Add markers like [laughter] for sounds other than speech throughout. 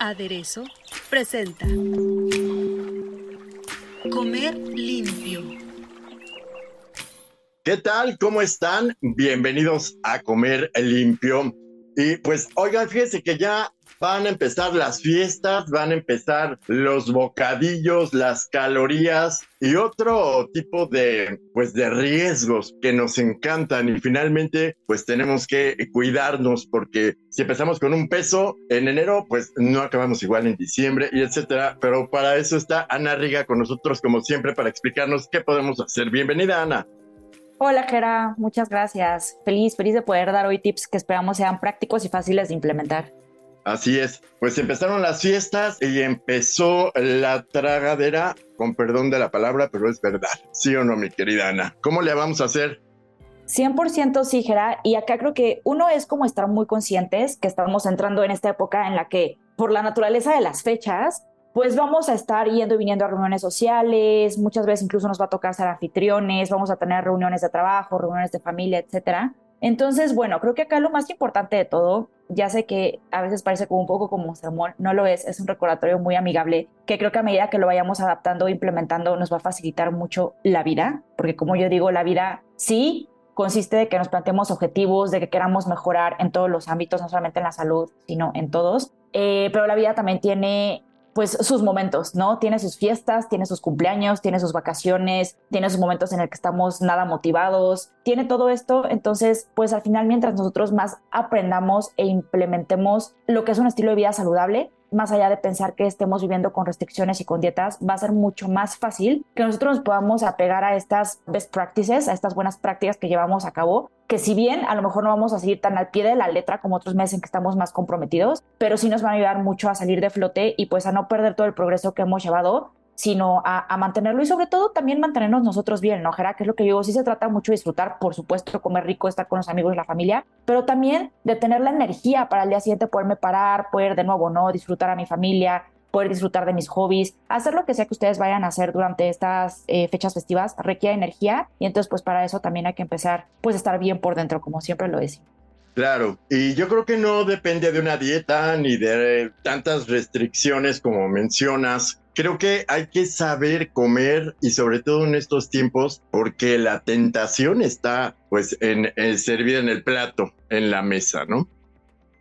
Aderezo presenta Comer limpio. ¿Qué tal? ¿Cómo están? Bienvenidos a Comer limpio. Y pues, oigan, fíjense que ya van a empezar las fiestas, van a empezar los bocadillos, las calorías y otro tipo de, pues, de riesgos que nos encantan y finalmente, pues tenemos que cuidarnos porque si empezamos con un peso en enero, pues no acabamos igual en diciembre y etcétera. Pero para eso está Ana Riga con nosotros como siempre para explicarnos qué podemos hacer. Bienvenida, Ana. Hola, Gera, muchas gracias. Feliz, feliz de poder dar hoy tips que esperamos sean prácticos y fáciles de implementar. Así es, pues empezaron las fiestas y empezó la tragadera, con perdón de la palabra, pero es verdad. ¿Sí o no, mi querida Ana? ¿Cómo le vamos a hacer? 100% sí, Gera. Y acá creo que uno es como estar muy conscientes que estamos entrando en esta época en la que, por la naturaleza de las fechas, pues vamos a estar yendo y viniendo a reuniones sociales, muchas veces incluso nos va a tocar ser anfitriones, vamos a tener reuniones de trabajo, reuniones de familia, etcétera. Entonces, bueno, creo que acá lo más importante de todo, ya sé que a veces parece un poco como un sermón, no lo es, es un recordatorio muy amigable que creo que a medida que lo vayamos adaptando e implementando nos va a facilitar mucho la vida, porque como yo digo, la vida sí consiste de que nos planteemos objetivos, de que queramos mejorar en todos los ámbitos, no solamente en la salud, sino en todos, eh, pero la vida también tiene pues sus momentos, ¿no? Tiene sus fiestas, tiene sus cumpleaños, tiene sus vacaciones, tiene sus momentos en el que estamos nada motivados, tiene todo esto, entonces, pues al final mientras nosotros más aprendamos e implementemos lo que es un estilo de vida saludable, más allá de pensar que estemos viviendo con restricciones y con dietas, va a ser mucho más fácil que nosotros nos podamos apegar a estas best practices, a estas buenas prácticas que llevamos a cabo, que si bien a lo mejor no vamos a seguir tan al pie de la letra como otros meses en que estamos más comprometidos, pero sí nos van a ayudar mucho a salir de flote y pues a no perder todo el progreso que hemos llevado sino a, mantenerlo y sobre todo también mantenernos nosotros bien, ¿no, Jera? Que es lo que digo, sí se trata mucho de disfrutar, por supuesto, comer rico, estar con los amigos y la familia, pero también de tener la energía para el día siguiente poderme parar, poder de nuevo, ¿no? Disfrutar a mi familia, poder disfrutar de mis hobbies, hacer lo que sea que ustedes vayan a hacer durante estas eh, fechas festivas requiere energía y entonces pues para eso también hay que empezar pues a estar bien por dentro, como siempre lo decimos. Claro, y yo creo que no depende de una dieta ni de tantas restricciones como mencionas. Creo que hay que saber comer y sobre todo en estos tiempos porque la tentación está pues en, servir en el plato, en la mesa, ¿no?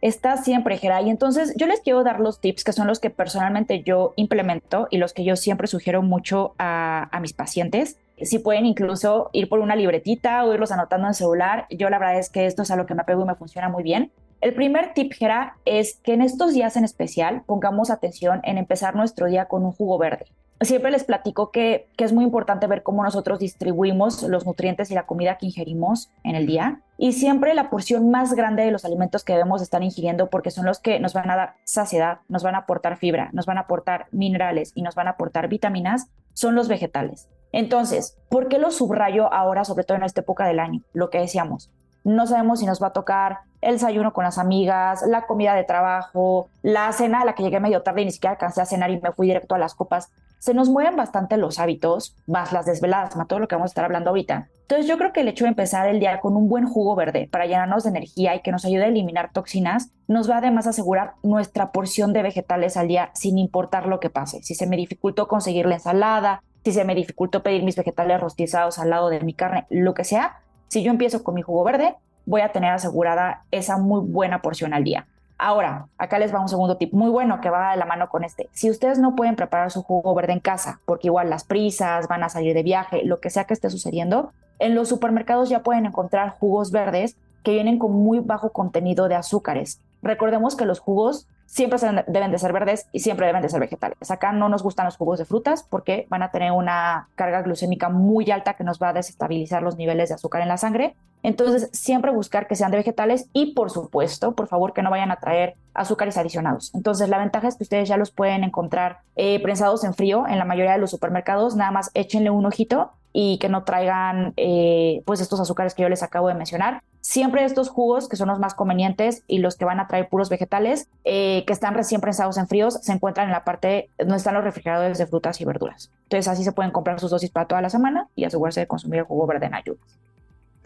Está siempre, Gera. Y entonces yo les quiero dar los tips que son los que personalmente yo implemento y los que yo siempre sugiero mucho a mis pacientes si pueden incluso ir por una libretita o irlos anotando en celular. Yo la verdad es que esto es a lo que me apego y me funciona muy bien. El primer tip, Gera, es que en estos días en especial pongamos atención en empezar nuestro día con un jugo verde. Siempre les platico que, que, es muy importante ver cómo nosotros distribuimos los nutrientes y la comida que ingerimos en el día. Y siempre la porción más grande de los alimentos que debemos estar ingiriendo porque son los que nos van a dar saciedad, nos van a aportar fibra, nos van a aportar minerales y nos van a aportar vitaminas, son los vegetales. Entonces, ¿por qué lo subrayo ahora, sobre todo en esta época del año? Lo que decíamos, no sabemos si nos va a tocar el desayuno con las amigas, la comida de trabajo, la cena a la que llegué medio tarde y ni siquiera alcancé a cenar y me fui directo a las copas. Se nos mueven bastante los hábitos, más las desveladas, más todo lo que vamos a estar hablando ahorita. Entonces yo creo que el hecho de empezar el día con un buen jugo verde para llenarnos de energía y que nos ayude a eliminar toxinas, nos va además a asegurar nuestra porción de vegetales al día sin importar lo que pase. Si se me dificultó conseguir la ensalada, si se me dificultó pedir mis vegetales rostizados al lado de mi carne, lo que sea, si yo empiezo con mi jugo verde, voy a tener asegurada esa muy buena porción al día. Ahora, acá les va un segundo tip muy bueno que va de la mano con este. Si ustedes no pueden preparar su jugo verde en casa, porque igual las prisas, van a salir de viaje, lo que sea que esté sucediendo, en los supermercados ya pueden encontrar jugos verdes que vienen con muy bajo contenido de azúcares. Recordemos que los jugos siempre deben de ser verdes y siempre deben de ser vegetales. Acá no nos gustan los jugos de frutas porque van a tener una carga glucémica muy alta que nos va a desestabilizar los niveles de azúcar en la sangre. Entonces, siempre buscar que sean de vegetales y, por supuesto, por favor, que no vayan a traer azúcares adicionados. Entonces, la ventaja es que ustedes ya los pueden encontrar eh, prensados en frío en la mayoría de los supermercados. Nada más échenle un ojito y que no traigan eh, pues estos azúcares que yo les acabo de mencionar. Siempre estos jugos, que son los más convenientes y los que van a traer puros vegetales, eh, que están recién prensados en fríos, se encuentran en la parte donde están los refrigeradores de frutas y verduras. Entonces así se pueden comprar sus dosis para toda la semana y asegurarse de consumir el jugo verde en ayunas.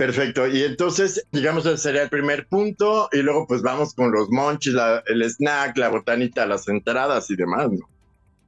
Perfecto. Y entonces, digamos, ese sería el primer punto. Y luego, pues vamos con los monchis, el snack, la botanita, las entradas y demás, ¿no?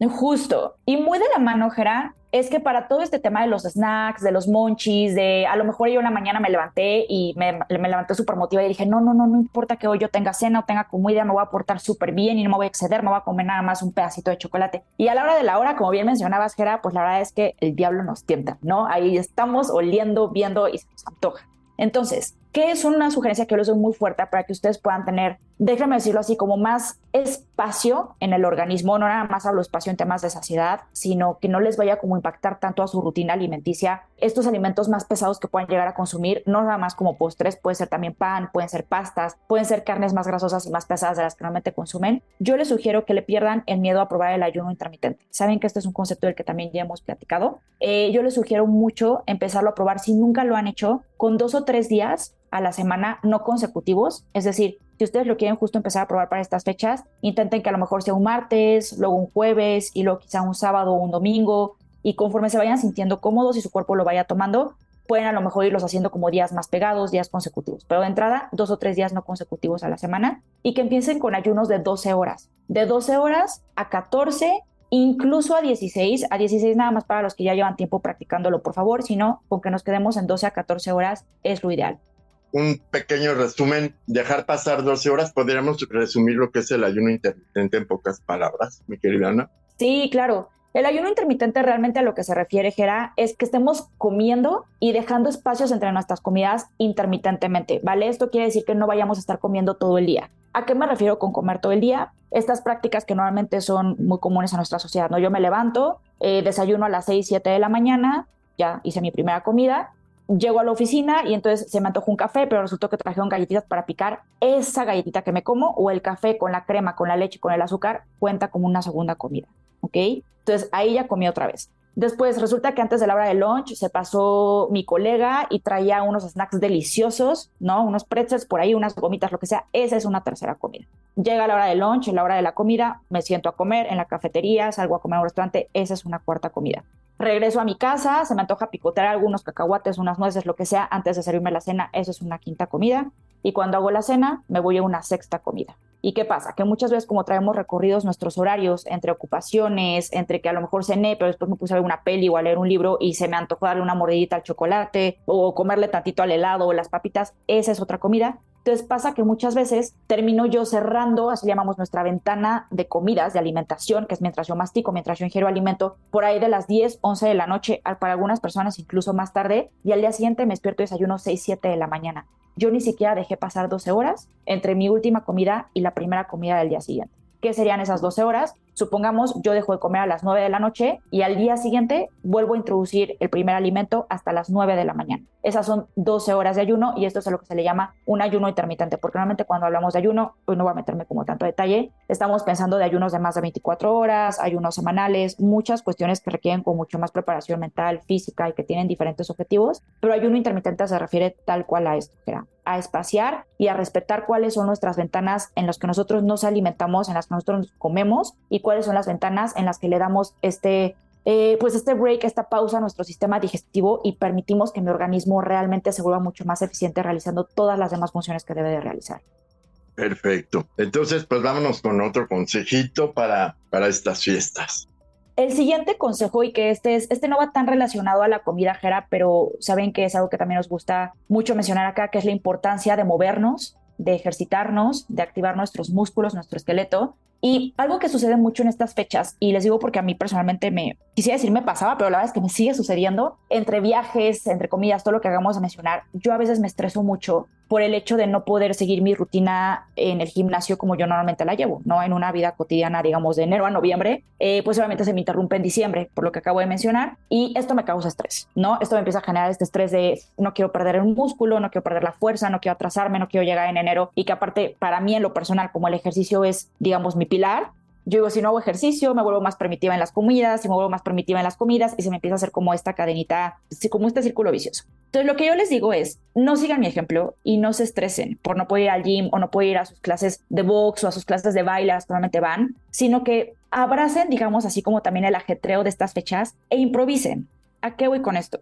Justo. Y muy de la mano, Jera, es que para todo este tema de los snacks, de los monchis, de a lo mejor yo una mañana me levanté y me, me levanté súper motivada y dije, no, no, no, no importa que hoy yo tenga cena o tenga comida, me voy a portar súper bien y no me voy a exceder, me voy a comer nada más un pedacito de chocolate. Y a la hora de la hora, como bien mencionabas, Jera, pues la verdad es que el diablo nos tienta, ¿no? Ahí estamos oliendo, viendo y se nos antoja. Entonces, ¿qué es una sugerencia que yo les doy muy fuerte para que ustedes puedan tener, déjenme decirlo así, como más espacio en el organismo, no nada más hablo espacio en temas de saciedad, sino que no les vaya como impactar tanto a su rutina alimenticia estos alimentos más pesados que puedan llegar a consumir, no nada más como postres, puede ser también pan, pueden ser pastas, pueden ser carnes más grasosas y más pesadas de las que normalmente consumen. Yo les sugiero que le pierdan el miedo a probar el ayuno intermitente. Saben que este es un concepto del que también ya hemos platicado. Eh, yo les sugiero mucho empezarlo a probar si nunca lo han hecho con dos o tres días a la semana no consecutivos, es decir, si ustedes lo quieren justo empezar a probar para estas fechas, intenten que a lo mejor sea un martes, luego un jueves y luego quizá un sábado o un domingo. Y conforme se vayan sintiendo cómodos y su cuerpo lo vaya tomando, pueden a lo mejor irlos haciendo como días más pegados, días consecutivos, pero de entrada dos o tres días no consecutivos a la semana. Y que empiecen con ayunos de 12 horas, de 12 horas a 14 incluso a 16, a 16 nada más para los que ya llevan tiempo practicándolo, por favor, si no, con que nos quedemos en 12 a 14 horas es lo ideal un pequeño resumen, dejar pasar 12 horas, podríamos resumir lo que es el ayuno intermitente en pocas palabras, mi querida Ana. Sí, claro. El ayuno intermitente realmente a lo que se refiere, Gera, es que estemos comiendo y dejando espacios entre nuestras comidas intermitentemente, ¿vale? Esto quiere decir que no vayamos a estar comiendo todo el día. ¿A qué me refiero con comer todo el día? Estas prácticas que normalmente son muy comunes a nuestra sociedad, ¿no? Yo me levanto, eh, desayuno a las 6, 7 de la mañana, ya hice mi primera comida, llego a la oficina y entonces se me antojó un café, pero resultó que trajeron galletitas para picar esa galletita que me como o el café con la crema, con la leche, con el azúcar, cuenta como una segunda comida, ¿ok? Entonces ahí ya comí otra vez. Después resulta que antes de la hora de lunch se pasó mi colega y traía unos snacks deliciosos, ¿no? Unos pretzels por ahí, unas gomitas, lo que sea. Esa es una tercera comida. Llega la hora de lunch, la hora de la comida, me siento a comer en la cafetería, salgo a comer a un restaurante, esa es una cuarta comida. Regreso a mi casa, se me antoja picotear algunos cacahuates, unas nueces, lo que sea, antes de servirme la cena, eso es una quinta comida. Y cuando hago la cena, me voy a una sexta comida. ¿Y qué pasa? Que muchas veces como traemos recorridos nuestros horarios entre ocupaciones, entre que a lo mejor cené, pero después me puse a ver una peli o a leer un libro y se me antojó darle una mordidita al chocolate o comerle tantito al helado o las papitas, esa es otra comida. Entonces pasa que muchas veces termino yo cerrando, así llamamos nuestra ventana de comidas, de alimentación, que es mientras yo mastico, mientras yo ingiero alimento, por ahí de las 10, 11 de la noche, para algunas personas incluso más tarde, y al día siguiente me despierto y desayuno 6, 7 de la mañana. Yo ni siquiera dejé pasar 12 horas entre mi última comida y la primera comida del día siguiente. ¿Qué serían esas 12 horas? Supongamos yo dejo de comer a las 9 de la noche y al día siguiente vuelvo a introducir el primer alimento hasta las 9 de la mañana. Esas son 12 horas de ayuno y esto es a lo que se le llama un ayuno intermitente, porque normalmente cuando hablamos de ayuno, hoy no voy a meterme como tanto detalle, estamos pensando de ayunos de más de 24 horas, ayunos semanales, muchas cuestiones que requieren con mucho más preparación mental, física y que tienen diferentes objetivos, pero ayuno intermitente se refiere tal cual a esto, a espaciar y a respetar cuáles son nuestras ventanas en las que nosotros nos alimentamos, en las que nosotros comemos y cuáles son las ventanas en las que le damos este, eh, pues este break, esta pausa a nuestro sistema digestivo y permitimos que mi organismo realmente se vuelva mucho más eficiente realizando todas las demás funciones que debe de realizar. Perfecto. Entonces, pues vámonos con otro consejito para, para estas fiestas. El siguiente consejo, y que este es, este no va tan relacionado a la comida jera, pero saben que es algo que también nos gusta mucho mencionar acá, que es la importancia de movernos, de ejercitarnos, de activar nuestros músculos, nuestro esqueleto, Y algo que sucede mucho en estas fechas, y les digo porque a mí personalmente me, quisiera decir me pasaba, pero la verdad es que me sigue sucediendo, entre viajes, entre comidas, todo lo que hagamos a mencionar, yo a veces me estreso mucho por el hecho de no poder seguir mi rutina en el gimnasio como yo normalmente la llevo, ¿no? En una vida cotidiana, digamos, de enero a noviembre, eh, pues obviamente se me interrumpe en diciembre, por lo que acabo de mencionar, y esto me causa estrés, ¿no? Esto me empieza a generar este estrés de no quiero perder un músculo, no quiero perder la fuerza, no quiero atrasarme, no quiero llegar en enero, y que aparte, para mí en lo personal, como el ejercicio es, digamos, mi pilar, yo digo, si no hago ejercicio, me vuelvo más primitiva en las comidas, si me vuelvo más primitiva en las comidas, y se me empieza a hacer como esta cadenita, como este círculo vicioso. Entonces, lo que yo les digo es, no sigan mi ejemplo y no se estresen por no poder ir al gym o no poder ir a sus clases de box o a sus clases de baile, las que van, sino que abracen, digamos, así como también el ajetreo de estas fechas e improvisen. ¿A qué voy con esto?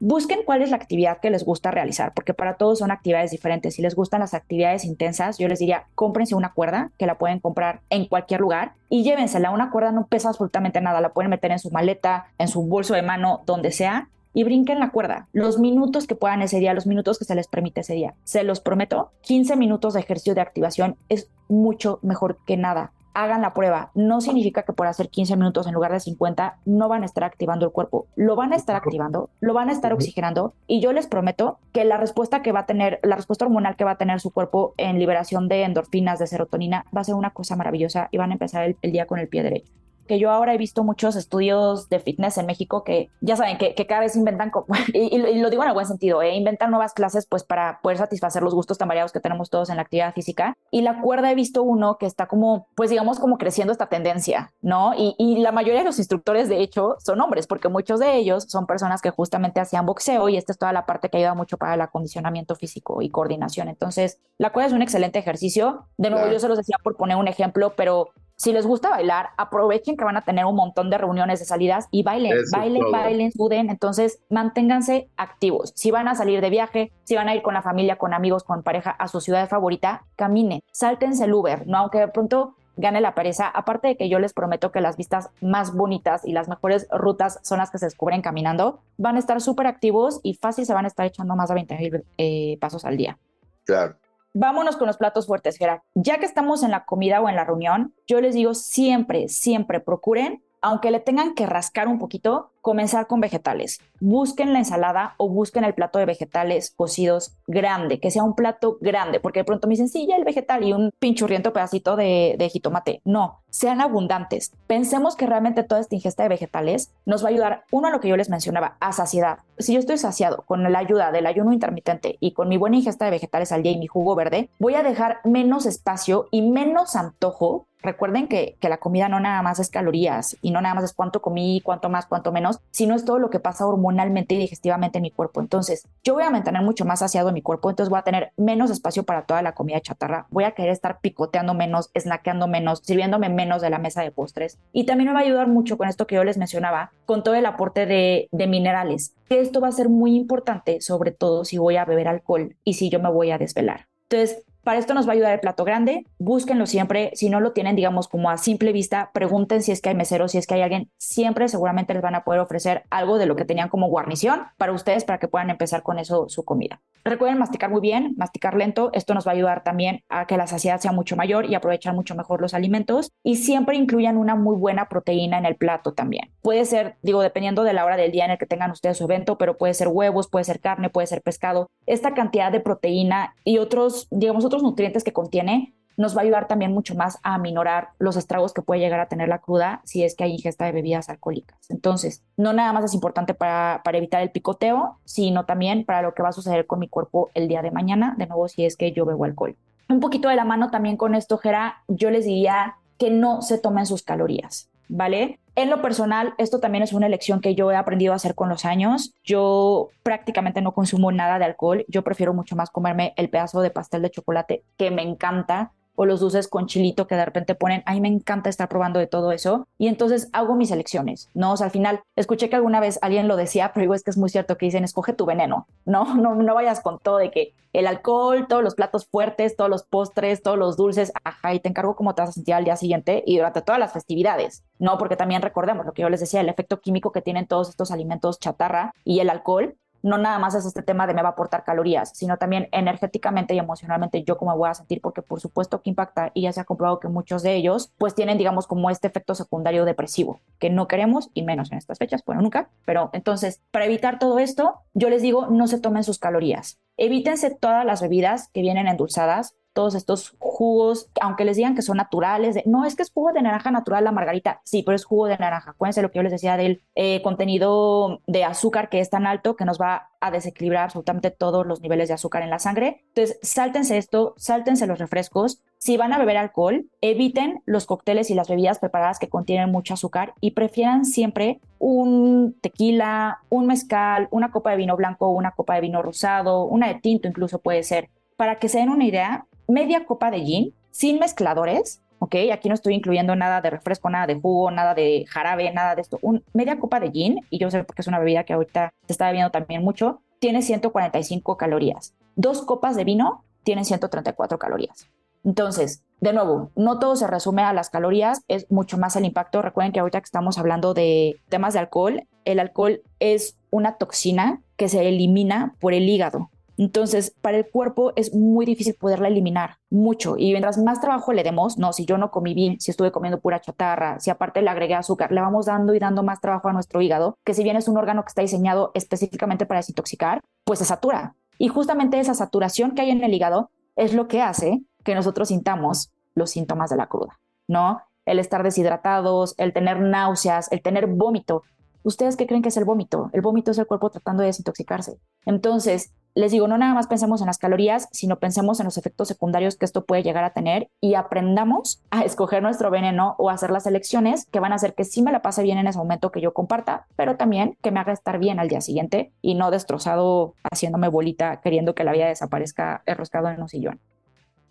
Busquen cuál es la actividad que les gusta realizar, porque para todos son actividades diferentes. Si les gustan las actividades intensas, yo les diría, cómprense una cuerda, que la pueden comprar en cualquier lugar, y llévensela. Una cuerda no pesa absolutamente nada, la pueden meter en su maleta, en su bolso de mano, donde sea, y brinquen la cuerda. Los minutos que puedan ese día, los minutos que se les permite ese día. Se los prometo, 15 minutos de ejercicio de activación es mucho mejor que nada hagan la prueba. No significa que por hacer 15 minutos en lugar de 50 no van a estar activando el cuerpo. Lo van a estar activando, lo van a estar oxigenando y yo les prometo que la respuesta que va a tener, la respuesta hormonal que va a tener su cuerpo en liberación de endorfinas, de serotonina, va a ser una cosa maravillosa y van a empezar el, el día con el pie derecho que yo ahora he visto muchos estudios de fitness en México que ya saben que, cada vez inventan, [laughs] y, lo digo en el buen sentido, ¿eh? inventan nuevas clases pues para poder satisfacer los gustos tan variados que tenemos todos en la actividad física. Y la cuerda he visto uno que está como, pues digamos, como creciendo esta tendencia, ¿no? Y, y la mayoría de los instructores, de hecho, son hombres, porque muchos de ellos son personas que justamente hacían boxeo y esta es toda la parte que ayuda mucho para el acondicionamiento físico y coordinación. Entonces, la cuerda es un excelente ejercicio. De nuevo, yo se los decía por poner un ejemplo, pero si les gusta bailar, aprovechen que van a tener un montón de reuniones de salidas y bailen, bailen, bailen, suden. Entonces, manténganse activos. Si van a salir de viaje, si van a ir con la familia, con amigos, con pareja a su ciudad favorita, caminen, sáltense el Uber, ¿no? Aunque de pronto gane la pereza, aparte de que yo les prometo que las vistas más bonitas y las mejores rutas son las que se descubren caminando, van a estar súper activos y fácil se van a estar echando más de 20 mil eh, pasos al día. Claro. Vámonos con los platos fuertes, Gerard. Ya que estamos en la comida o en la reunión, yo les digo siempre, siempre procuren, aunque le tengan que rascar un poquito, comenzar con vegetales. Busquen la ensalada o busquen el plato de vegetales cocidos grande, que sea un plato grande, porque de pronto me dicen, sí, ya el vegetal y un pinchurriento pedacito de, de jitomate. No, sean abundantes. Pensemos que realmente toda esta ingesta de vegetales nos va a ayudar, uno a lo que yo les mencionaba, a saciedad. Si yo estoy saciado con la ayuda del ayuno intermitente y con mi buena ingesta de vegetales al día y mi jugo verde, voy a dejar menos espacio y menos antojo recuerden que, que, la comida no nada más es calorías y no nada más es cuánto comí, cuánto más, cuánto menos, sino es todo lo que pasa hormonalmente y digestivamente en mi cuerpo. Entonces, yo voy a mantener mucho más saciado en mi cuerpo, entonces voy a tener menos espacio para toda la comida chatarra, voy a querer estar picoteando menos, snackeando menos, sirviéndome menos de la mesa de postres. Y también me va a ayudar mucho con esto que yo les mencionaba, con todo el aporte de, de minerales, que esto va a ser muy importante, sobre todo si voy a beber alcohol y si yo me voy a desvelar. Entonces, para esto nos va a ayudar el plato grande. Búsquenlo siempre. Si no lo tienen, digamos, como a simple vista, pregunten si es que hay meseros, si es que hay alguien. Siempre seguramente les van a poder ofrecer algo de lo que tenían como guarnición para ustedes, para que puedan empezar con eso su comida. Recuerden masticar muy bien, masticar lento. Esto nos va a ayudar también a que la saciedad sea mucho mayor y aprovechar mucho mejor los alimentos. Y siempre incluyan una muy buena proteína en el plato también. Puede ser, digo, dependiendo de la hora del día en el que tengan ustedes su evento, pero puede ser huevos, puede ser carne, puede ser pescado. Esta cantidad de proteína y otros, digamos, otros nutrientes que contiene nos va a ayudar también mucho más a aminorar los estragos que puede llegar a tener la cruda si es que hay ingesta de bebidas alcohólicas. Entonces, no nada más es importante para, para, evitar el picoteo, sino también para lo que va a suceder con mi cuerpo el día de mañana, de nuevo si es que yo bebo alcohol. Un poquito de la mano también con esto, Jera, yo les diría que no se tomen sus calorías, ¿vale? En lo personal, esto también es una elección que yo he aprendido a hacer con los años. Yo prácticamente no consumo nada de alcohol. Yo prefiero mucho más comerme el pedazo de pastel de chocolate que me encanta o los dulces con chilito que de repente ponen. A mí me encanta estar probando de todo eso. Y entonces hago mis elecciones, ¿no? O sea, al final, escuché que alguna vez alguien lo decía, pero digo, es que es muy cierto que dicen, escoge tu veneno, ¿no? [laughs] No, no vayas con todo de que el alcohol, todos los platos fuertes, todos los postres, todos los dulces, ajá, y te encargo cómo te vas a sentir al día siguiente y durante todas las festividades, ¿no? Porque también recordemos lo que yo les decía, el efecto químico que tienen todos estos alimentos chatarra y el alcohol no nada más es este tema de me va a aportar calorías, sino también energéticamente y emocionalmente yo cómo voy a sentir, porque por supuesto que impacta y ya se ha comprobado que muchos de ellos pues tienen, digamos, como este efecto secundario depresivo, que no queremos y menos en estas fechas, bueno, nunca, pero entonces, para evitar todo esto, yo les digo, no se tomen sus calorías. Evítense todas las bebidas que vienen endulzadas, todos estos jugos, aunque les digan que son naturales, no es que es jugo de naranja natural la margarita, sí, pero es jugo de naranja. Acuérdense lo que yo les decía del eh, contenido de azúcar que es tan alto que nos va a desequilibrar absolutamente todos los niveles de azúcar en la sangre. Entonces, sáltense esto, sáltense los refrescos. Si van a beber alcohol, eviten los cócteles y las bebidas preparadas que contienen mucho azúcar y prefieran siempre un tequila, un mezcal, una copa de vino blanco, una copa de vino rosado, una de tinto incluso puede ser. Para que se den una idea, media copa de gin sin mezcladores, ¿ok? Aquí no estoy incluyendo nada de refresco, nada de jugo, nada de jarabe, nada de esto. Un, media copa de gin, y yo sé porque es una bebida que ahorita se está bebiendo también mucho, tiene 145 calorías. Dos copas de vino tienen 134 calorías. Entonces, de nuevo, no todo se resume a las calorías, es mucho más el impacto. Recuerden que ahorita que estamos hablando de temas de alcohol, el alcohol es una toxina que se elimina por el hígado. Entonces, para el cuerpo es muy difícil poderla eliminar, mucho. Y mientras más trabajo le demos, no, si yo no comí bien, si estuve comiendo pura chatarra, si aparte le agregué azúcar, le vamos dando y dando más trabajo a nuestro hígado, que si bien es un órgano que está diseñado específicamente para desintoxicar, pues se satura. Y justamente esa saturación que hay en el hígado es lo que hace que nosotros sintamos los síntomas de la cruda, ¿no? El estar deshidratados, el tener náuseas, el tener vómito. ¿Ustedes qué creen que es el vómito? El vómito es el cuerpo tratando de desintoxicarse. Entonces, les digo, no nada más pensemos en las calorías, sino pensemos en los efectos secundarios que esto puede llegar a tener y aprendamos a [laughs] escoger nuestro veneno o hacer las elecciones que van a hacer que sí me la pase bien en ese momento que yo comparta, pero también que me haga estar bien al día siguiente y no destrozado haciéndome bolita queriendo que la vida desaparezca enroscado en un sillón.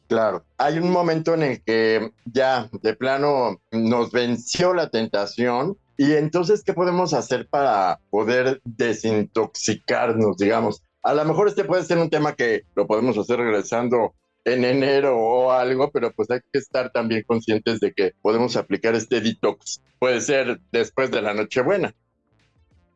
Claro, hay un momento en el que ya de plano nos venció la tentación y entonces, ¿qué podemos hacer para poder desintoxicarnos, digamos? A lo mejor este puede ser un tema que lo podemos hacer regresando en enero o algo, pero pues hay que estar también conscientes de que podemos aplicar este detox. Puede ser después de la Nochebuena.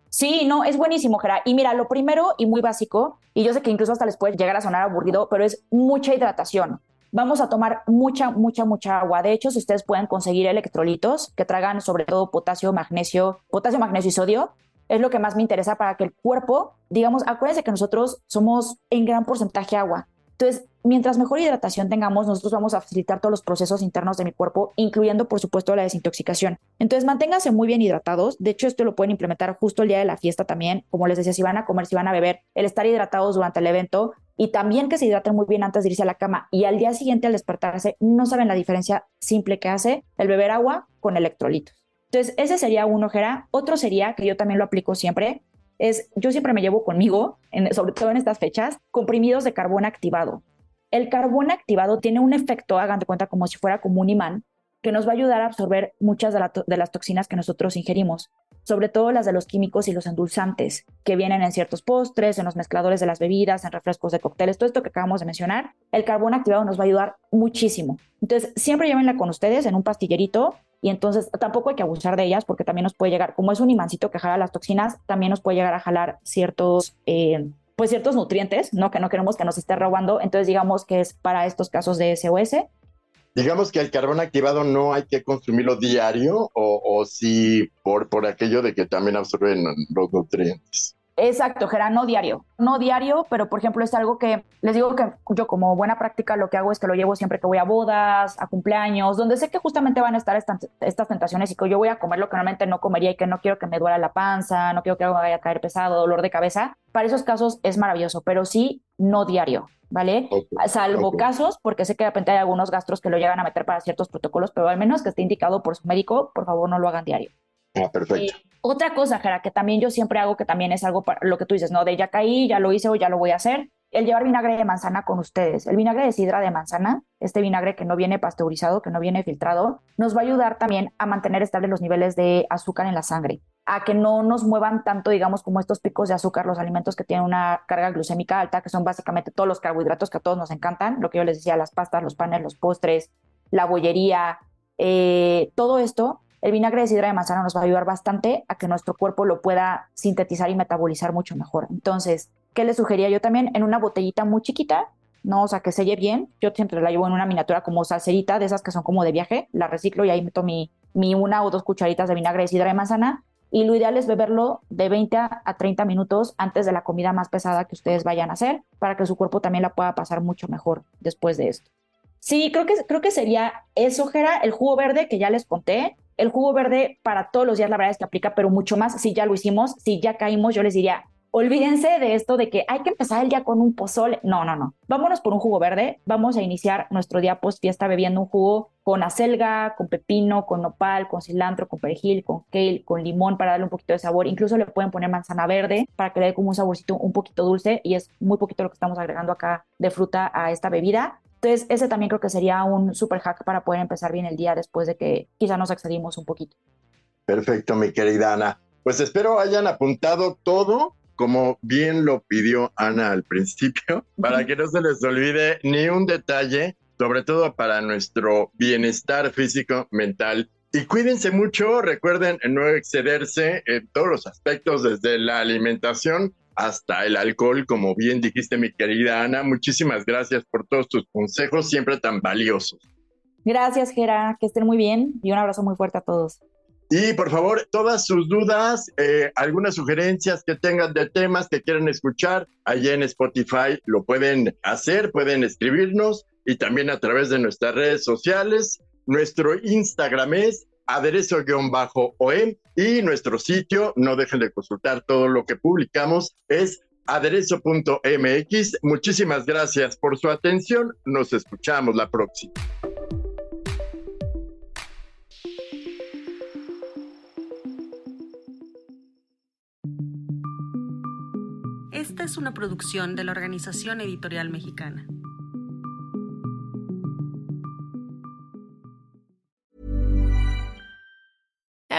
Sí, no, es buenísimo, Jera. Y mira, lo primero y muy básico, y yo sé que incluso hasta les puede llegar a sonar aburrido, pero es mucha hidratación. Vamos a tomar mucha, mucha, mucha agua. De hecho, si ustedes pueden conseguir electrolitos que tragan sobre todo potasio, magnesio, potasio, magnesio y sodio, es lo que más me interesa para que el cuerpo, digamos, acuérdense que nosotros somos en gran porcentaje agua. Entonces, mientras mejor hidratación tengamos, nosotros vamos a facilitar todos los procesos internos de mi cuerpo, incluyendo, por supuesto, la desintoxicación. Entonces, manténganse muy bien hidratados. De hecho, esto lo pueden implementar justo el día de la fiesta también. Como les decía, si van a comer, si van a beber, el estar hidratados durante el evento y también que se hidraten muy bien antes de irse a la cama y al día siguiente al despertarse, no saben la diferencia simple que hace el beber agua con electrolitos. Entonces, ese sería uno, Jera. Otro sería, que yo también lo aplico siempre, es yo siempre me llevo conmigo, sobre todo en estas fechas, comprimidos de carbón activado. El carbón activado tiene un efecto, hagan de cuenta, como si fuera como un imán, que nos va a ayudar a absorber muchas de, las toxinas que nosotros ingerimos, sobre todo las de los químicos y los endulzantes, que vienen en ciertos postres, en los mezcladores de las bebidas, en refrescos de cócteles, todo esto que acabamos de mencionar, el carbón activado nos va a ayudar muchísimo. Entonces, siempre llévenla con ustedes en un pastillerito y entonces tampoco hay que abusar de ellas porque también nos puede llegar, como es un imancito que jala las toxinas, también nos puede llegar a jalar ciertos, eh, pues ciertos nutrientes, ¿no? Que no queremos que nos esté robando. Entonces digamos que es para estos casos de SOS. Digamos que el carbón activado no hay que consumirlo diario o, o si por, por aquello de que también absorben los nutrientes. Exacto, Gera, no diario, no diario, pero por ejemplo es algo que les digo que yo como buena práctica lo que hago es que lo llevo siempre que voy a bodas, a cumpleaños, donde sé que justamente van a estar estas, estas tentaciones y que yo voy a comer lo que normalmente no comería y que no quiero que me duela la panza, no quiero que algo vaya a caer pesado, dolor de cabeza. Para esos casos es maravilloso, pero sí no diario, ¿vale? Salvo casos, porque sé que de repente hay algunos gastros que lo llegan a meter para ciertos protocolos, pero al menos que esté indicado por su médico, por favor no lo hagan diario. Ah, perfecto. otra cosa, Jera, que también yo siempre hago, que también es algo para lo que tú dices, ¿no? De ya caí, ya lo hice o ya lo voy a hacer. El llevar vinagre de manzana con ustedes. El vinagre de sidra de manzana, este vinagre que no viene pasteurizado, que no viene filtrado, nos va a ayudar también a mantener estables los niveles de azúcar en la sangre, a que no nos muevan tanto, digamos, como estos picos de azúcar, los alimentos que tienen una carga glucémica alta, que son básicamente todos los carbohidratos que a todos nos encantan, lo que yo les decía, las pastas, los panes, los postres, la bollería, eh, todo esto el vinagre de sidra de manzana nos va a ayudar bastante a que nuestro cuerpo lo pueda sintetizar y metabolizar mucho mejor. Entonces, ¿qué le sugería yo también? En una botellita muy chiquita, no, o sea, que selle bien. Yo siempre la llevo en una miniatura como salserita, de esas que son como de viaje, la reciclo y ahí meto mi, una o dos cucharitas de vinagre de sidra de manzana. Y lo ideal es beberlo de 20 a 30 minutos antes de la comida más pesada que ustedes vayan a hacer, para que su cuerpo también la pueda pasar mucho mejor después de esto. Sí, creo que, creo que sería eso, Jera, el jugo verde que ya les conté, el jugo verde para todos los días, la verdad es que aplica, pero mucho más si ya lo hicimos, si ya caímos, yo les diría, olvídense de esto de que hay que empezar el día con un pozole. No, no, no. Vámonos por un jugo verde. Vamos a iniciar nuestro día post fiesta bebiendo un jugo con acelga, con pepino, con nopal, con cilantro, con perejil, con kale, con limón para darle un poquito de sabor. Incluso le pueden poner manzana verde para que le dé como un saborcito un poquito dulce y es muy poquito lo que estamos agregando acá de fruta a esta bebida. Entonces, ese también creo que sería un super hack para poder empezar bien el día después de que quizá nos excedimos un poquito. Perfecto, mi querida Ana. Pues espero hayan apuntado todo como bien lo pidió Ana al principio, [laughs] para que no se les olvide ni un detalle, sobre todo para nuestro bienestar físico, mental. Y cuídense mucho, recuerden no excederse en todos los aspectos, desde la alimentación hasta el alcohol, como bien dijiste mi querida Ana. Muchísimas gracias por todos tus consejos, siempre tan valiosos. Gracias, Gera, que estén muy bien y un abrazo muy fuerte a todos. Y por favor, todas sus dudas, eh, algunas sugerencias que tengan de temas que quieran escuchar, allá en Spotify lo pueden hacer, pueden escribirnos y también a través de nuestras redes sociales. Nuestro Instagram es aderezo-om y nuestro sitio, no dejen de consultar todo lo que publicamos, es aderezo.mx. Muchísimas gracias por su atención. Nos escuchamos la próxima. Esta es una producción de la Organización Editorial Mexicana.